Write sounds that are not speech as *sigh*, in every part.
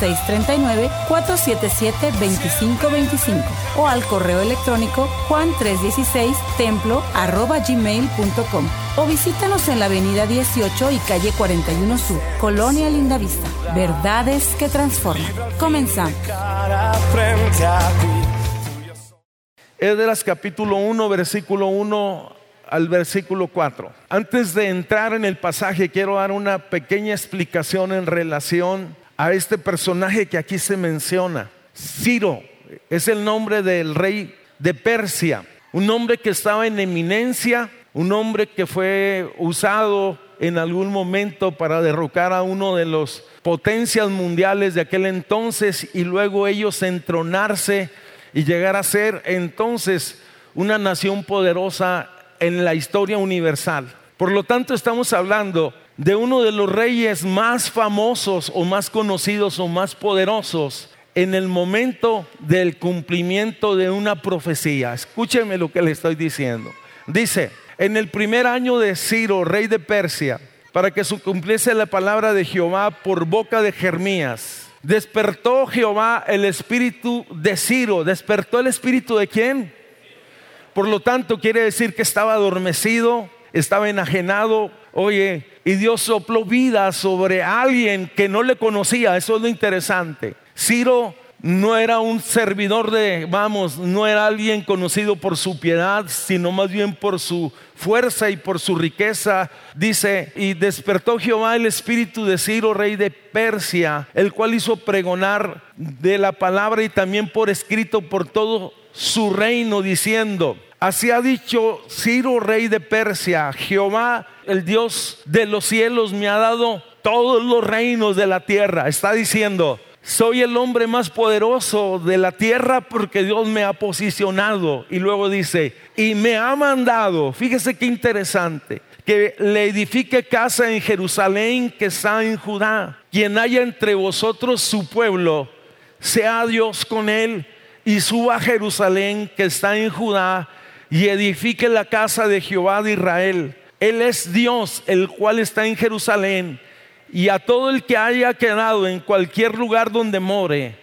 639-477-2525 o al correo electrónico juan316templo gmail.com o visítanos en la avenida 18 y calle 41 Sur, Colonia Lindavista. Verdades que transforman. Comenzamos. Edras capítulo 1, versículo 1 al versículo 4. Antes de entrar en el pasaje, quiero dar una pequeña explicación en relación a este personaje que aquí se menciona. Ciro es el nombre del rey de Persia, un hombre que estaba en eminencia, un hombre que fue usado en algún momento para derrocar a uno de los potencias mundiales de aquel entonces y luego ellos entronarse y llegar a ser entonces una nación poderosa en la historia universal. Por lo tanto, estamos hablando de uno de los reyes más famosos o más conocidos o más poderosos en el momento del cumplimiento de una profecía. Escúcheme lo que le estoy diciendo. Dice, en el primer año de Ciro, rey de Persia, para que se cumpliese la palabra de Jehová por boca de Jeremías, despertó Jehová el espíritu de Ciro. ¿Despertó el espíritu de quién? Por lo tanto, quiere decir que estaba adormecido, estaba enajenado. Oye, y Dios sopló vida sobre alguien que no le conocía. Eso es lo interesante. Ciro no era un servidor de, vamos, no era alguien conocido por su piedad, sino más bien por su fuerza y por su riqueza. Dice, y despertó Jehová el espíritu de Ciro, rey de Persia, el cual hizo pregonar de la palabra y también por escrito por todo su reino, diciendo, Así ha dicho Ciro, rey de Persia, Jehová, el Dios de los cielos, me ha dado todos los reinos de la tierra. Está diciendo, soy el hombre más poderoso de la tierra porque Dios me ha posicionado. Y luego dice, y me ha mandado, fíjese qué interesante, que le edifique casa en Jerusalén que está en Judá. Quien haya entre vosotros su pueblo, sea Dios con él y suba a Jerusalén que está en Judá y edifique la casa de Jehová de Israel. Él es Dios, el cual está en Jerusalén. Y a todo el que haya quedado en cualquier lugar donde more,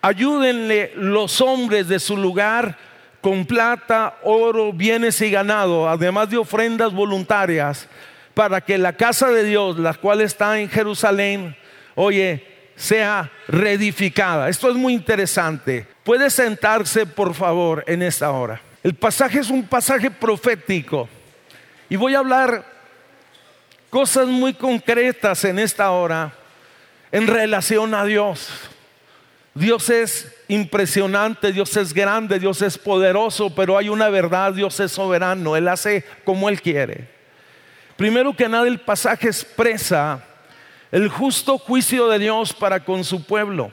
ayúdenle los hombres de su lugar con plata, oro, bienes y ganado, además de ofrendas voluntarias, para que la casa de Dios, la cual está en Jerusalén, oye, sea reedificada. Esto es muy interesante. Puede sentarse, por favor, en esta hora. El pasaje es un pasaje profético y voy a hablar cosas muy concretas en esta hora en relación a Dios. Dios es impresionante, Dios es grande, Dios es poderoso, pero hay una verdad, Dios es soberano, Él hace como Él quiere. Primero que nada el pasaje expresa el justo juicio de Dios para con su pueblo.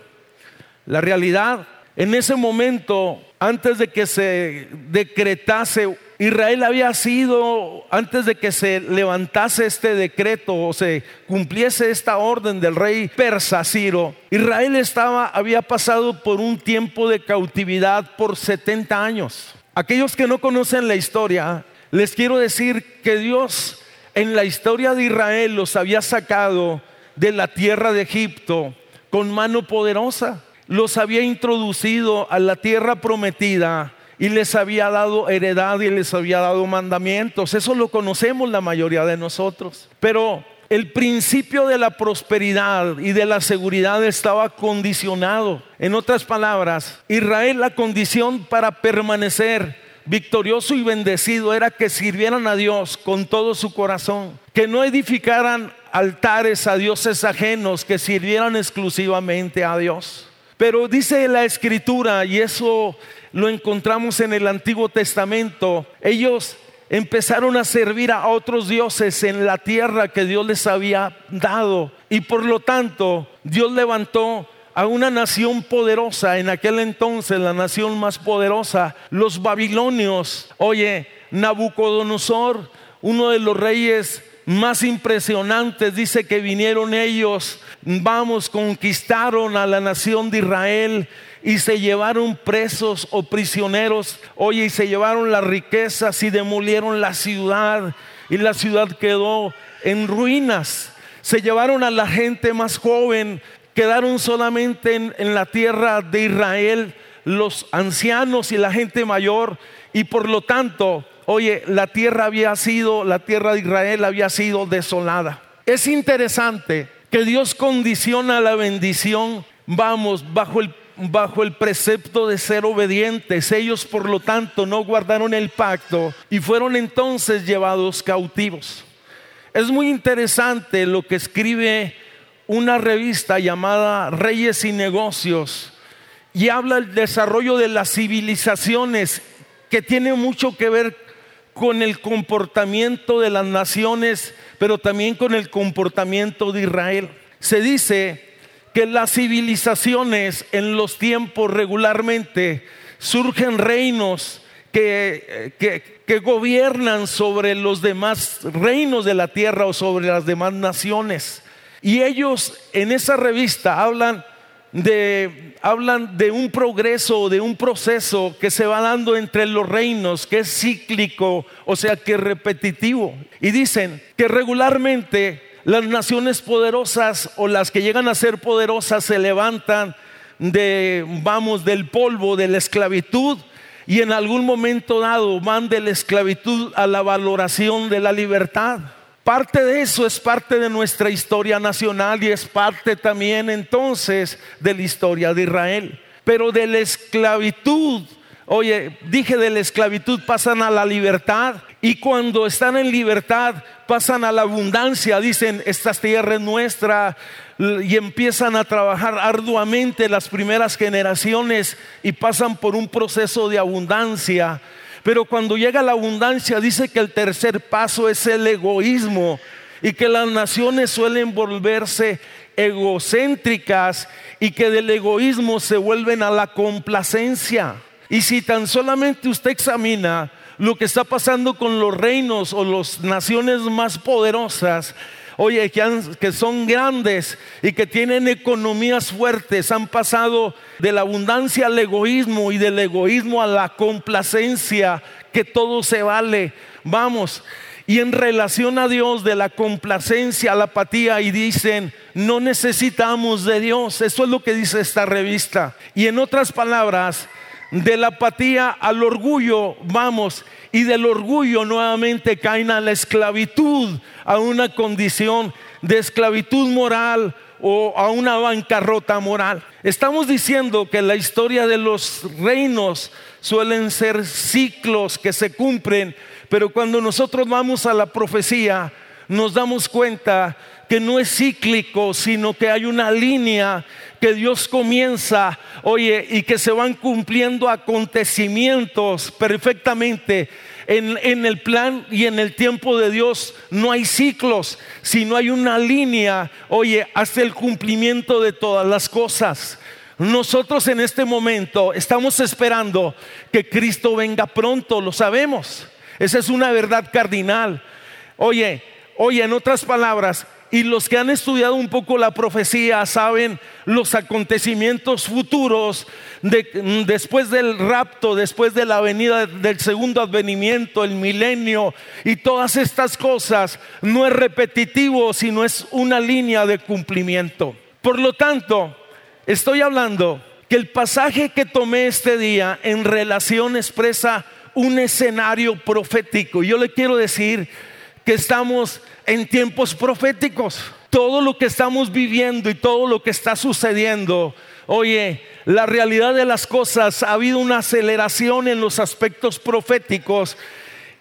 La realidad, en ese momento antes de que se decretase, Israel había sido, antes de que se levantase este decreto o se cumpliese esta orden del rey persa Ciro, Israel estaba, había pasado por un tiempo de cautividad por 70 años. Aquellos que no conocen la historia, les quiero decir que Dios en la historia de Israel los había sacado de la tierra de Egipto con mano poderosa los había introducido a la tierra prometida y les había dado heredad y les había dado mandamientos. Eso lo conocemos la mayoría de nosotros. Pero el principio de la prosperidad y de la seguridad estaba condicionado. En otras palabras, Israel la condición para permanecer victorioso y bendecido era que sirvieran a Dios con todo su corazón, que no edificaran altares a dioses ajenos, que sirvieran exclusivamente a Dios. Pero dice la escritura, y eso lo encontramos en el Antiguo Testamento, ellos empezaron a servir a otros dioses en la tierra que Dios les había dado. Y por lo tanto, Dios levantó a una nación poderosa, en aquel entonces la nación más poderosa, los babilonios. Oye, Nabucodonosor, uno de los reyes más impresionantes. Dice que vinieron ellos, vamos, conquistaron a la nación de Israel y se llevaron presos o prisioneros, oye, y se llevaron las riquezas y demolieron la ciudad y la ciudad quedó en ruinas. Se llevaron a la gente más joven, quedaron solamente en, en la tierra de Israel los ancianos y la gente mayor y por lo tanto, oye, la tierra había sido, la tierra de Israel había sido desolada. Es interesante que Dios condiciona la bendición, vamos, bajo el bajo el precepto de ser obedientes. Ellos, por lo tanto, no guardaron el pacto y fueron entonces llevados cautivos. Es muy interesante lo que escribe una revista llamada Reyes y Negocios y habla del desarrollo de las civilizaciones que tiene mucho que ver con el comportamiento de las naciones, pero también con el comportamiento de Israel. Se dice que las civilizaciones en los tiempos regularmente surgen reinos que, que, gobiernan sobre los demás reinos de la tierra o sobre las demás naciones. Y ellos en esa revista hablan de, hablan de un progreso, de un proceso que se va dando entre los reinos, que es cíclico, o sea, que es repetitivo. Y dicen que regularmente las naciones poderosas o las que llegan a ser poderosas se levantan de, vamos, del polvo, de la esclavitud y en algún momento dado van de la esclavitud a la valoración de la libertad. Parte de eso es parte de nuestra historia nacional y es parte también entonces de la historia de Israel. Pero de la esclavitud, oye, dije de la esclavitud pasan a la libertad y cuando están en libertad pasan a la abundancia, dicen, esta tierra es nuestra, y empiezan a trabajar arduamente las primeras generaciones y pasan por un proceso de abundancia. Pero cuando llega la abundancia dice que el tercer paso es el egoísmo y que las naciones suelen volverse egocéntricas y que del egoísmo se vuelven a la complacencia. Y si tan solamente usted examina lo que está pasando con los reinos o las naciones más poderosas, oye, que, son grandes y que tienen economías fuertes, han pasado de la abundancia al egoísmo y del egoísmo a la complacencia, que todo se vale. Vamos. Y en relación a Dios, de la complacencia a la apatía, y dicen, no necesitamos de Dios. Eso es lo que dice esta revista. Y en otras palabras, de la apatía al orgullo, vamos, y del orgullo nuevamente caen a la esclavitud, a una condición de esclavitud moral o a una bancarrota moral. Estamos diciendo que la historia de los reinos suelen ser ciclos que se cumplen, pero cuando nosotros vamos a la profecía, nos damos cuenta que no es cíclico, sino que hay una línea que Dios comienza, oye, y que se van cumpliendo acontecimientos perfectamente. En, en, el plan y en el tiempo de Dios no hay ciclos, sino hay una línea, oye, hasta el cumplimiento de todas las cosas. Nosotros en este momento estamos esperando que Cristo venga pronto, lo sabemos. Esa es una verdad cardinal. Oye, oye, en otras palabras, y los que han estudiado un poco la profecía saben los acontecimientos futuros de, después del rapto, después de la venida del segundo advenimiento, el milenio y todas estas cosas. No es repetitivo, sino es una línea de cumplimiento. Por lo tanto, estoy hablando que el pasaje que tomé este día en relación expresa un escenario profético. Yo le quiero decir que estamos en tiempos proféticos. Todo lo que estamos viviendo y todo lo que está sucediendo, oye, la realidad de las cosas, ha habido una aceleración en los aspectos proféticos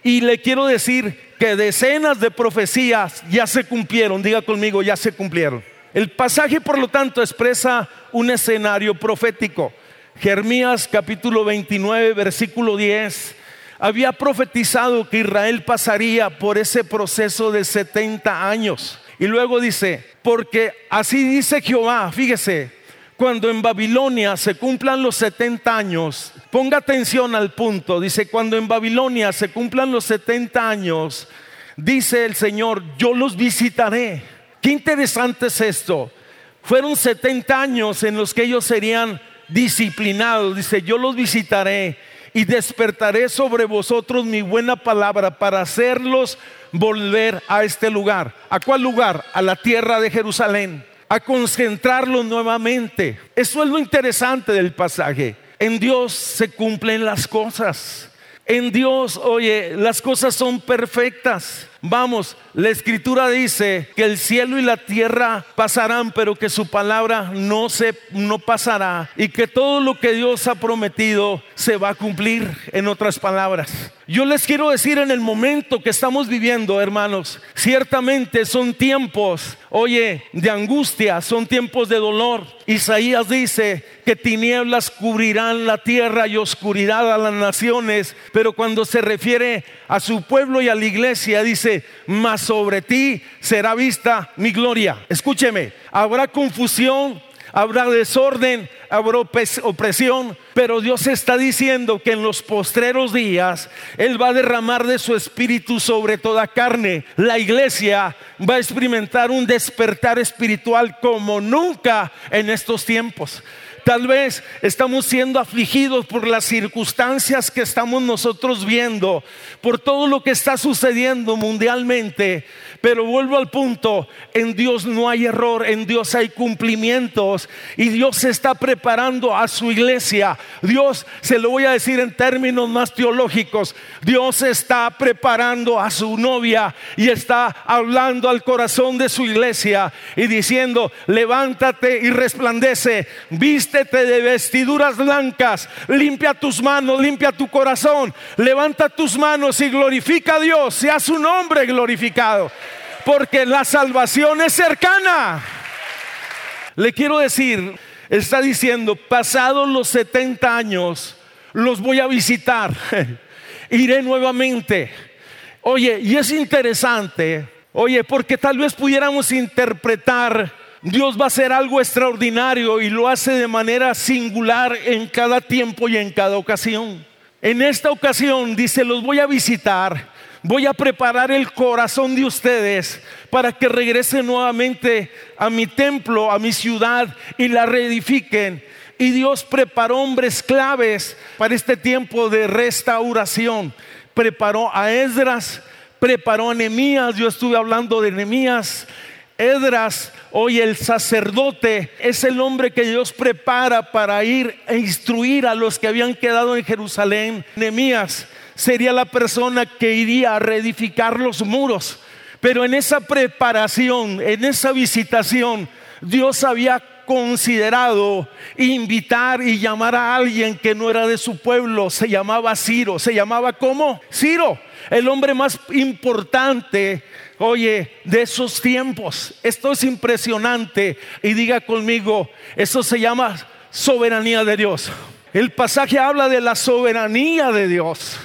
y le quiero decir que decenas de profecías ya se cumplieron, diga conmigo, ya se cumplieron. El pasaje, por lo tanto, expresa un escenario profético. Jeremías capítulo 29, versículo 10 había profetizado que Israel pasaría por ese proceso de 70 años. Y luego dice, porque así dice Jehová, fíjese, cuando en Babilonia se cumplan los 70 años, ponga atención al punto, dice, cuando en Babilonia se cumplan los 70 años, dice el Señor, yo los visitaré. Qué interesante es esto. Fueron 70 años en los que ellos serían disciplinados. Dice, yo los visitaré y despertaré sobre vosotros mi buena palabra para hacerlos volver a este lugar. ¿A cuál lugar? A la tierra de Jerusalén. A concentrarlos nuevamente. Eso es lo interesante del pasaje. En Dios se cumplen las cosas. En Dios, oye, las cosas son perfectas. Vamos, la escritura dice que el cielo y la tierra pasarán, pero que su palabra no se no pasará y que todo lo que Dios ha prometido se va a cumplir en otras palabras. Yo les quiero decir en el momento que estamos viviendo, hermanos, ciertamente son tiempos, oye, de angustia, son tiempos de dolor. Isaías dice que tinieblas cubrirán la tierra y oscuridad a las naciones, pero cuando se refiere a su pueblo y a la iglesia, dice, mas sobre ti será vista mi gloria. Escúcheme, habrá confusión, habrá desorden, habrá opresión, pero Dios está diciendo que en los postreros días Él va a derramar de su espíritu sobre toda carne. La iglesia va a experimentar un despertar espiritual como nunca en estos tiempos. Tal vez estamos siendo afligidos por las circunstancias que estamos nosotros viendo, por todo lo que está sucediendo mundialmente. Pero vuelvo al punto, en Dios no hay error, en Dios hay cumplimientos y Dios se está preparando a su iglesia. Dios, se lo voy a decir en términos más teológicos, Dios está preparando a su novia y está hablando al corazón de su iglesia y diciendo, levántate y resplandece, vístete de vestiduras blancas, limpia tus manos, limpia tu corazón, levanta tus manos y glorifica a Dios, sea su nombre glorificado porque la salvación es cercana. Le quiero decir, está diciendo, pasados los 70 años, los voy a visitar, *laughs* iré nuevamente. Oye, y es interesante, oye, porque tal vez pudiéramos interpretar, Dios va a hacer algo extraordinario y lo hace de manera singular en cada tiempo y en cada ocasión. En esta ocasión dice, los voy a visitar voy a preparar el corazón de ustedes para que regresen nuevamente a mi templo, a mi ciudad y la reedifiquen. Y Dios preparó hombres claves para este tiempo de restauración. Preparó a Esdras, preparó a Nehemías. Yo estuve hablando de Nehemías. Edras, hoy el sacerdote, es el hombre que Dios prepara para ir a instruir a los que habían quedado en Jerusalén. Nehemías sería la persona que iría a reedificar los muros. Pero en esa preparación, en esa visitación, Dios había considerado invitar y llamar a alguien que no era de su pueblo. Se llamaba Ciro. ¿Se llamaba cómo? Ciro, el hombre más importante, oye, de esos tiempos. Esto es impresionante. Y diga conmigo, eso se llama soberanía de Dios. El pasaje habla de la soberanía de Dios.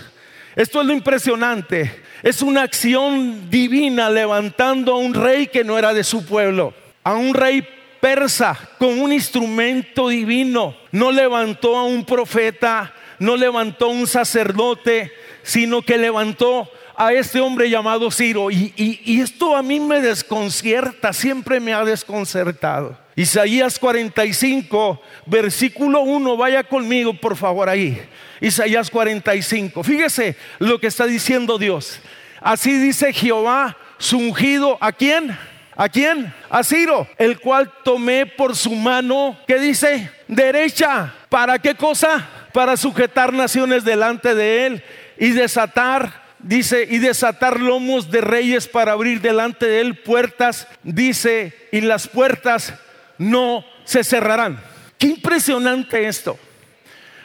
Esto es lo impresionante. Es una acción divina levantando a un rey que no era de su pueblo, a un rey persa con un instrumento divino. No levantó a un profeta, no levantó a un sacerdote, sino que levantó a este hombre llamado Ciro. Y, y, esto a mí me desconcierta, siempre me ha desconcertado. Isaías 45, versículo 1, vaya conmigo por favor ahí. Isaías 45. Fíjese lo que está diciendo Dios. Así dice Jehová, su ungido, ¿a quién? ¿A quién? A Ciro, el cual tomé por su mano, ¿qué dice? Derecha. ¿Para qué cosa? Para sujetar naciones delante de él y desatar, dice, y desatar lomos de reyes para abrir delante de él puertas, dice, y las puertas no se cerrarán. Qué impresionante esto.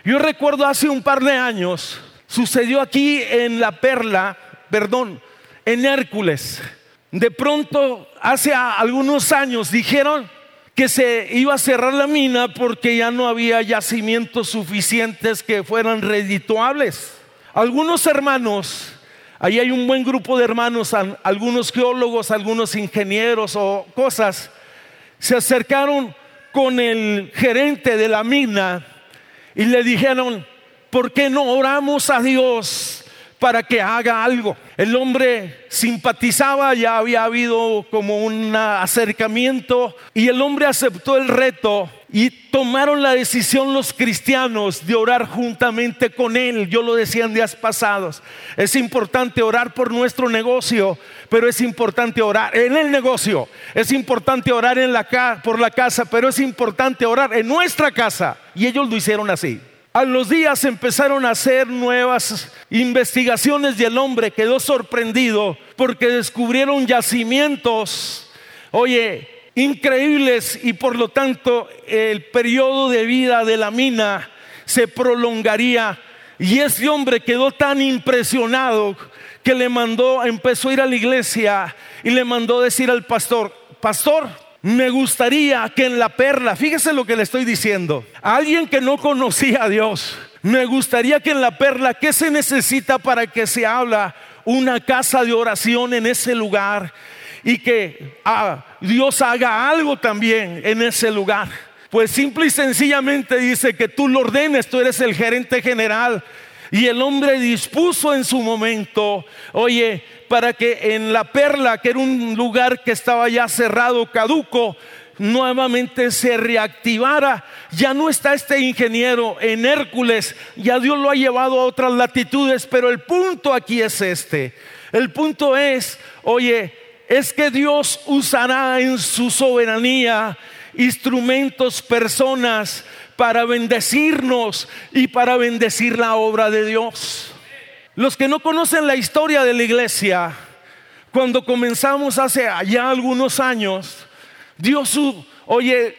Yo recuerdo hace un par de años, sucedió aquí en La Perla, perdón, en Hércules. De pronto, hace algunos años dijeron que se iba a cerrar la mina porque ya no había yacimientos suficientes que fueran redituables. Algunos hermanos, ahí hay un buen grupo de hermanos, algunos geólogos, algunos ingenieros o cosas, se acercaron con el gerente de la mina y le dijeron, ¿por qué no oramos a Dios para que haga algo. El hombre simpatizaba, ya había habido como un acercamiento y el hombre aceptó el reto y tomaron la decisión los cristianos de orar juntamente con él. Yo lo decía en días pasados. Es importante orar por nuestro negocio, pero es importante orar en el negocio. Es importante orar en la por la casa, pero es importante orar en nuestra casa. Y ellos lo hicieron así. A los días empezaron a hacer nuevas investigaciones y el hombre quedó sorprendido porque descubrieron yacimientos. Oye, increíbles y por lo tanto el periodo de vida de la mina se prolongaría. Y ese hombre quedó tan impresionado que le mandó, empezó a ir a la iglesia y le mandó decir al pastor, pastor, me gustaría que en la perla, fíjese lo que le estoy diciendo, a alguien que no conocía a Dios, me gustaría que en la perla, ¿qué se necesita para que se habla una casa de oración en ese lugar? Y que ah, Dios haga algo también en ese lugar. Pues simple y sencillamente dice que tú lo ordenes, tú eres el gerente general. Y el hombre dispuso en su momento, oye, para que en la perla, que era un lugar que estaba ya cerrado, caduco, nuevamente se reactivara. Ya no está este ingeniero en Hércules, ya Dios lo ha llevado a otras latitudes, pero el punto aquí es este. El punto es, oye, es que Dios usará en su soberanía instrumentos, personas para bendecirnos y para bendecir la obra de Dios. Los que no conocen la historia de la iglesia, cuando comenzamos hace ya algunos años, Dios, oye,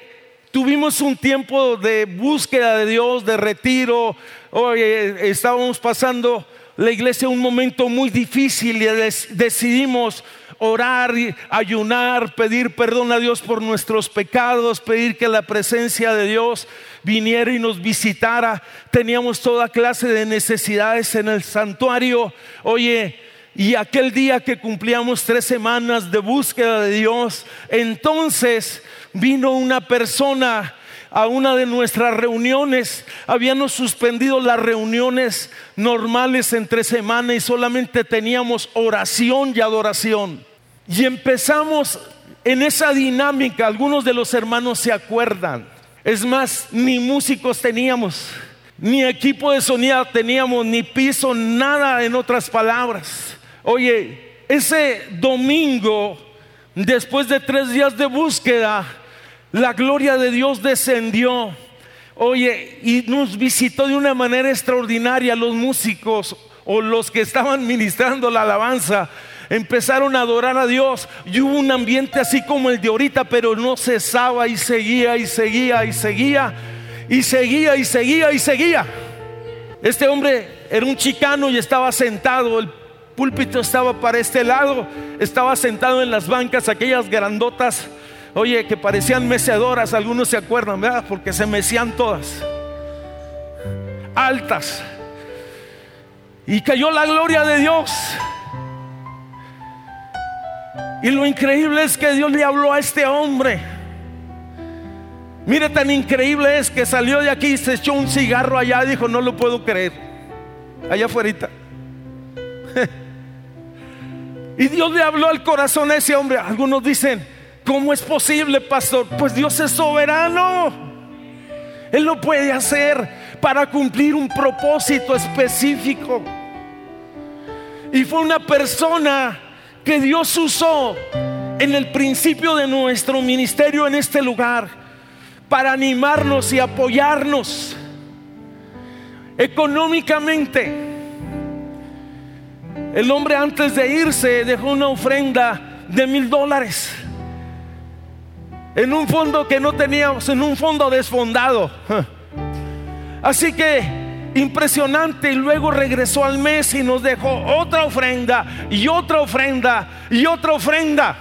tuvimos un tiempo de búsqueda de Dios, de retiro, oye, estábamos pasando la iglesia un momento muy difícil y decidimos orar, ayunar, pedir perdón a Dios por nuestros pecados, pedir que la presencia de Dios viniera y nos visitara. Teníamos toda clase de necesidades en el santuario. Oye, y aquel día que cumplíamos tres semanas de búsqueda de Dios, entonces vino una persona a una de nuestras reuniones. Habíamos suspendido las reuniones normales entre semana y solamente teníamos oración y adoración. Y empezamos en esa dinámica. Algunos de los hermanos se acuerdan. Es más, ni músicos teníamos, ni equipo de sonido teníamos, ni piso, nada en otras palabras. Oye, ese domingo, después de tres días de búsqueda, la gloria de Dios descendió. Oye, y nos visitó de una manera extraordinaria los músicos o los que estaban *laughs* ministrando la alabanza. Empezaron a adorar a Dios y hubo un ambiente así como el de ahorita, pero no cesaba y seguía y seguía y seguía y seguía y seguía y seguía. Este hombre era un chicano y estaba sentado, el púlpito estaba para este lado, estaba sentado en las bancas, aquellas grandotas Oye, que parecían mecedoras, algunos se acuerdan, ¿verdad? Porque se mecían todas. Altas. Y cayó la gloria de Dios. Y lo increíble es que Dios le habló a este hombre. Mire, tan increíble es que salió de aquí y se echó un cigarro allá y dijo, no lo puedo creer. Allá afuera. *laughs* y Dios le habló al corazón a ese hombre. Algunos dicen, ¿Cómo es posible, pastor? Pues Dios es soberano. Él lo puede hacer para cumplir un propósito específico. Y fue una persona que Dios usó en el principio de nuestro ministerio en este lugar para animarnos y apoyarnos económicamente. El hombre antes de irse dejó una ofrenda de mil dólares en un fondo que no teníamos, en un fondo desfondado. *laughs* Así que impresionante y luego regresó al mes y nos dejó otra ofrenda y otra ofrenda y otra ofrenda.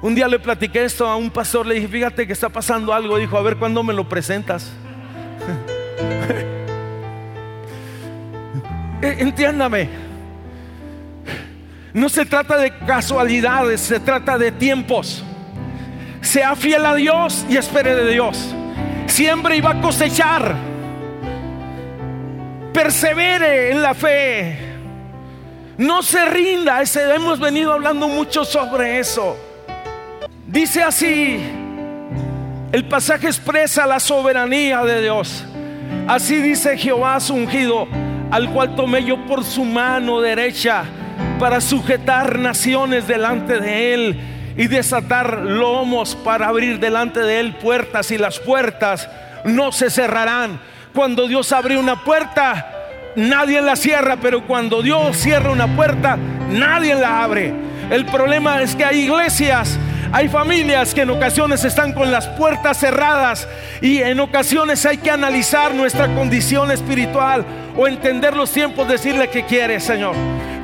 Un día le platiqué esto a un pastor, le dije, fíjate que está pasando algo, dijo, a ver cuándo me lo presentas. *laughs* E, entiéndame, no se trata de casualidades, se trata de tiempos. Sea fiel a Dios y espere de Dios. Siempre iba a cosechar. persevere en la fe, no se rinda. Ese, hemos venido hablando mucho sobre eso. Dice así, el pasaje expresa la soberanía de Dios. Así dice Jehová su ungido, al cual tomé yo por su mano derecha para sujetar naciones delante de él y desatar lomos para abrir delante de él puertas y las puertas no se cerrarán. Cuando Dios abre una puerta, nadie la cierra, pero cuando Dios cierra una puerta, nadie la abre. El problema es que hay iglesias hay familias que en ocasiones están con las puertas cerradas y en ocasiones hay que analizar nuestra condición espiritual o entender los tiempos, decirle que quieres, Señor.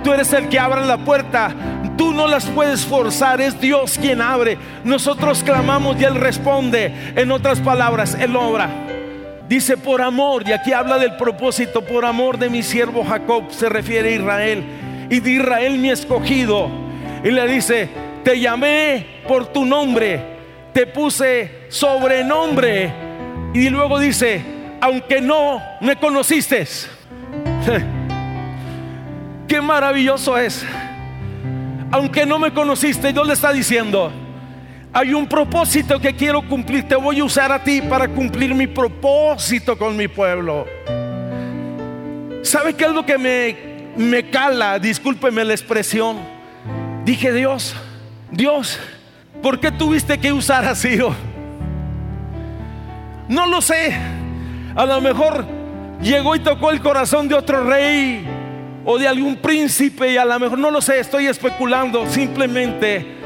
Tú eres el que abre la puerta. Tú no las puedes forzar, es Dios quien abre. Nosotros clamamos y Él responde. En otras palabras, Él obra. Dice por amor, y aquí habla del propósito, por amor de mi siervo Jacob, se refiere a Israel. Y de Israel mi escogido. Y le dice, te llamé por tu nombre, te puse sobrenombre. Y luego dice, aunque no me conociste. *laughs* Qué maravilloso es. Aunque no me conociste, Dios le está diciendo, hay un propósito que quiero cumplir, te voy a usar a ti para cumplir mi propósito con mi pueblo. ¿Sabe qué es lo que me, me cala? Discúlpeme la expresión. Dije, Dios, Dios, ¿por qué tuviste que usar a Ciro? No lo sé. A lo mejor llegó y tocó el corazón de otro rey o de algún príncipe y a lo mejor no lo sé, estoy especulando. Simplemente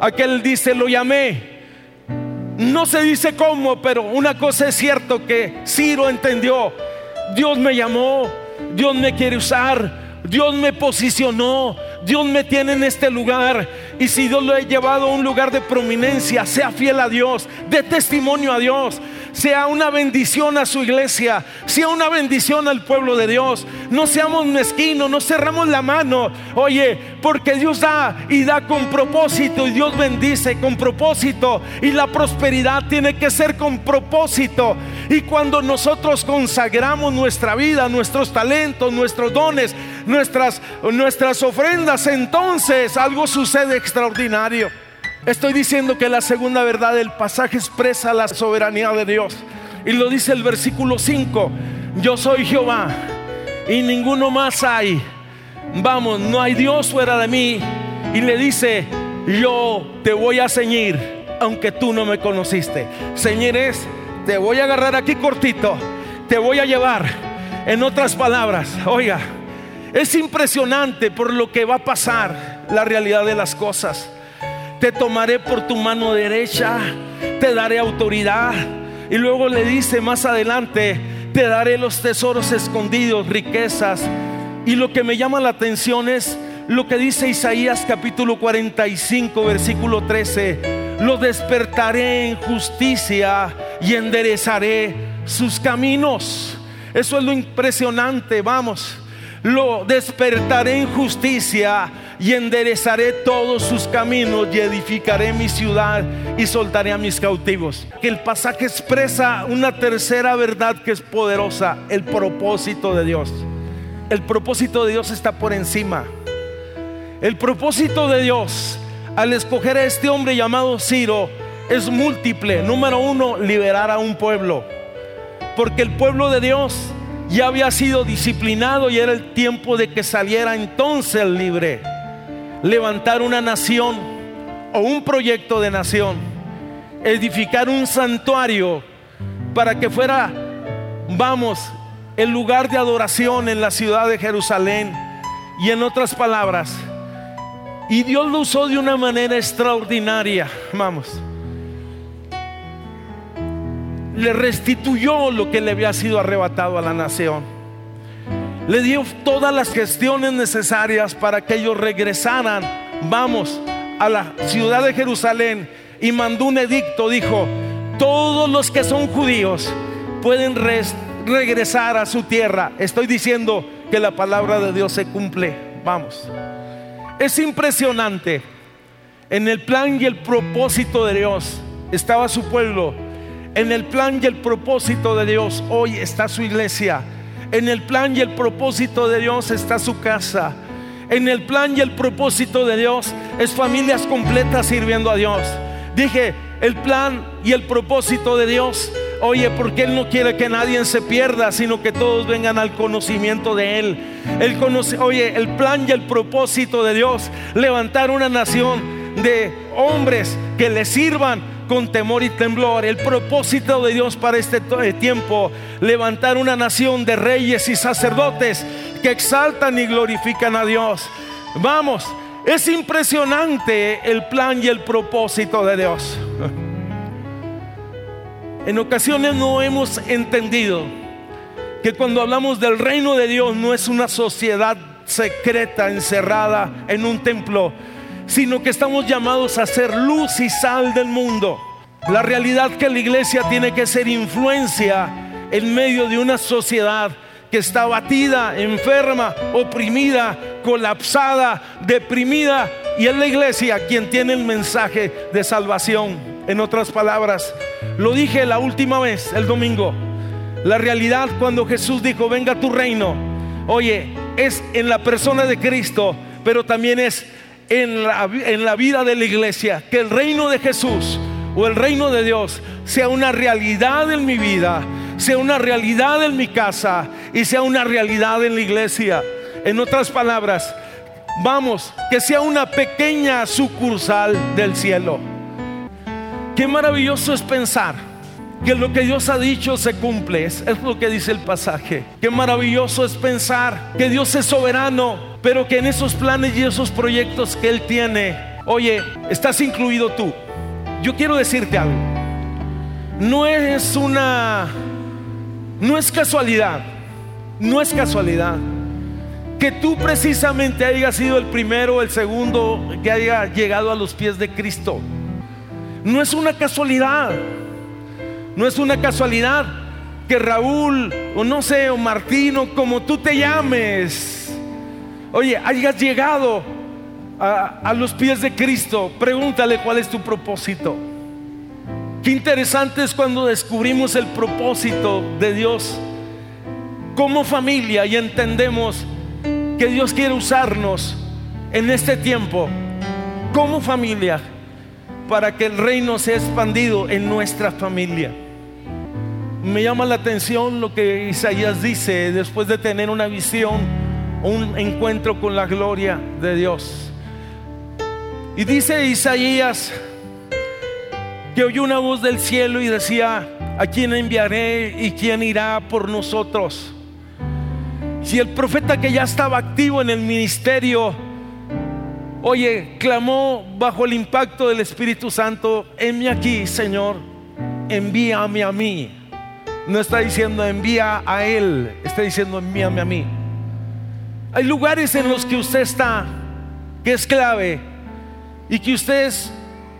aquel dice, lo llamé. No se dice cómo, pero una cosa es cierto que Ciro entendió. Dios me llamó, Dios me quiere usar, Dios me posicionó, Dios me tiene en este lugar. Y si Dios lo he llevado a un lugar de prominencia, sea fiel a Dios, de testimonio a Dios sea una bendición a su iglesia, sea una bendición al pueblo de Dios. No seamos mezquinos, no cerramos la mano. Oye, porque Dios da y da con propósito y Dios bendice con propósito y la prosperidad tiene que ser con propósito. Y cuando nosotros consagramos nuestra vida, nuestros talentos, nuestros dones, nuestras, nuestras ofrendas, entonces algo sucede extraordinario. Estoy diciendo que la segunda verdad del pasaje expresa la soberanía de Dios. Y lo dice el versículo 5. Yo soy Jehová y ninguno más hay. Vamos, no hay Dios fuera de mí. Y le dice, yo te voy a ceñir, aunque tú no me conociste. Ceñires, te voy a agarrar aquí cortito. Te voy a llevar. En otras palabras, oiga, es impresionante por lo que va a pasar la realidad de las cosas te tomaré por tu mano derecha, te daré autoridad. Y luego le dice más adelante, te daré los tesoros escondidos, riquezas. Y lo que me llama la atención es lo que dice Isaías capítulo 45, versículo 13. Lo despertaré en justicia y enderezaré sus caminos. Eso es lo impresionante, vamos. Lo despertaré en justicia y enderezaré todos sus caminos y edificaré mi ciudad y soltaré a mis cautivos. Que el pasaje expresa una tercera verdad que es poderosa, el propósito de Dios. El propósito de Dios está por encima. El propósito de Dios al escoger a este hombre llamado Ciro es múltiple. Número uno, liberar a un pueblo. Porque el pueblo de Dios ya había sido disciplinado y era el tiempo de que saliera entonces libre levantar una nación o un proyecto de nación, edificar un santuario para que fuera, vamos, el lugar de adoración en la ciudad de Jerusalén. Y en otras palabras, y Dios lo usó de una manera extraordinaria, vamos. Le restituyó lo que le había sido arrebatado a la nación le dio todas las gestiones necesarias para que ellos regresaran, vamos, a la ciudad de Jerusalén y mandó un edicto, dijo, todos los que son judíos pueden regresar a su tierra. Estoy diciendo que la palabra de Dios se cumple, vamos. Es impresionante. En el plan y el propósito de Dios estaba su pueblo. En el plan y el propósito de Dios hoy está su iglesia En el plan y el propósito de Dios está su casa. En el plan y el propósito de Dios es familias completas sirviendo a Dios. Dije, el plan y el propósito de Dios. Oye, porque Él no quiere que nadie se pierda, sino que todos vengan al conocimiento de Él. Oye, el plan y el propósito de Dios, levantar una nación de hombres que le sirvan con temor y temblor. El propósito de Dios para este eh, tiempo, levantar una nación de reyes y sacerdotes que exaltan y glorifican a Dios. Vamos, es impresionante el plan y el propósito de Dios. *laughs* En ocasiones no hemos entendido que cuando hablamos del reino de Dios no es una sociedad secreta encerrada en un templo, sino que estamos llamados a ser luz y sal del mundo. La realidad que la iglesia tiene que ser influencia en medio de una sociedad que está batida, enferma, oprimida, colapsada, deprimida, y es la iglesia quien tiene el mensaje de salvación. En otras palabras, lo dije la última vez, el domingo, la realidad cuando Jesús dijo, venga tu reino, oye, es en la persona de Cristo, pero también es en la, en la vida de la iglesia, que el reino de Jesús o el reino de Dios sea una realidad en mi vida, sea una realidad en mi casa y sea una realidad en la iglesia. En otras palabras, vamos, que sea una pequeña sucursal del cielo. Qué maravilloso es pensar que lo que Dios ha dicho se cumple. Es, lo que dice el pasaje. Qué maravilloso es pensar que Dios es soberano, pero que en esos planes y esos proyectos que Él tiene, oye, estás incluido tú. Yo quiero decirte algo. No es una, no es casualidad, no es casualidad que tú precisamente hayas sido el primero, el segundo que haya llegado a los pies de Cristo. No es una casualidad. No es una casualidad que Raúl, o no sé, o Martino, como tú te llames, oye, hayas llegado a, los pies de Cristo. Pregúntale cuál es tu propósito. Qué interesante es cuando descubrimos el propósito de Dios como familia y entendemos que Dios quiere usarnos en este tiempo como familia para que el reino sea expandido en nuestra familia. Me llama la atención lo que Isaías dice después de tener una visión, un encuentro con la gloria de Dios. Y dice Isaías que oyó una voz del cielo y decía, ¿a quién enviaré y quién irá por nosotros? Si el profeta que ya estaba activo en el ministerio Oye, clamó bajo el impacto del Espíritu Santo, envíame aquí, Señor, envíame a mí. No está diciendo envía a Él, está diciendo envíame a mí. Hay lugares en los que usted está, que es clave, y que usted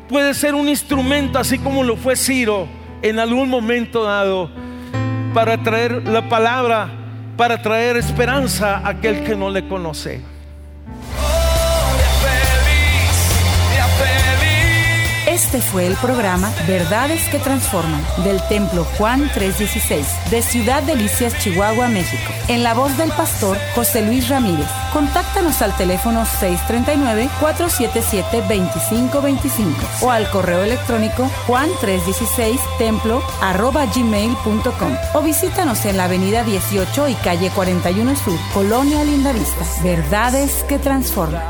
puede ser un instrumento, así como lo fue Ciro en algún momento dado, para traer la palabra, para traer esperanza a aquel que no le conoce. Este fue el programa Verdades que Transforman del Templo Juan 316 de Ciudad Delicias, Chihuahua, México. En la voz del pastor José Luis Ramírez. Contáctanos al teléfono 639-477-2525 o al correo electrónico juan316 templo arroba gmail.com o visítanos en la avenida 18 y calle 41 Sur, Colonia Lindavista. Verdades que Transforman.